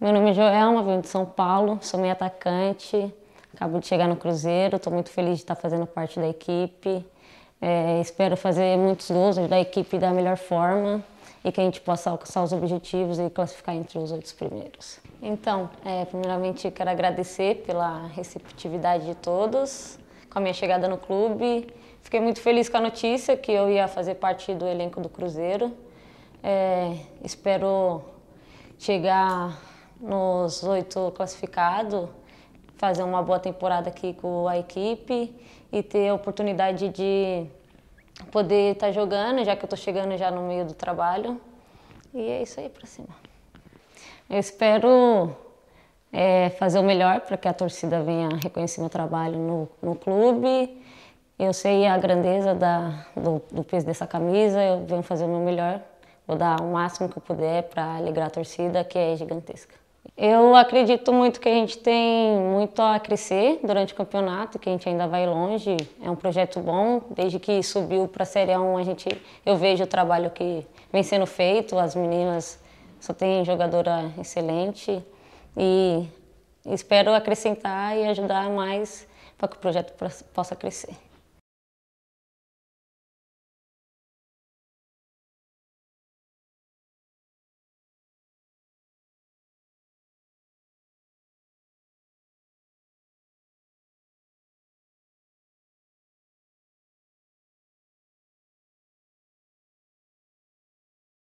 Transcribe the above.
Meu nome é Joelma, venho de São Paulo, sou meio atacante, acabo de chegar no Cruzeiro, estou muito feliz de estar fazendo parte da equipe. É, espero fazer muitos gols, ajudar a equipe da melhor forma e que a gente possa alcançar os objetivos e classificar entre os oito primeiros. Então, é, primeiramente quero agradecer pela receptividade de todos com a minha chegada no clube. Fiquei muito feliz com a notícia que eu ia fazer parte do elenco do Cruzeiro. É, espero chegar nos oito classificados, fazer uma boa temporada aqui com a equipe e ter a oportunidade de poder estar tá jogando, já que eu estou chegando já no meio do trabalho. E é isso aí para cima. Eu espero é, fazer o melhor para que a torcida venha reconhecer meu trabalho no, no clube. Eu sei a grandeza da, do, do peso dessa camisa, eu venho fazer o meu melhor. Vou dar o máximo que eu puder para alegrar a torcida, que é gigantesca. Eu acredito muito que a gente tem muito a crescer durante o campeonato, que a gente ainda vai longe. É um projeto bom. Desde que subiu para a Série 1, a gente, eu vejo o trabalho que vem sendo feito. As meninas só têm jogadora excelente e espero acrescentar e ajudar mais para que o projeto possa crescer.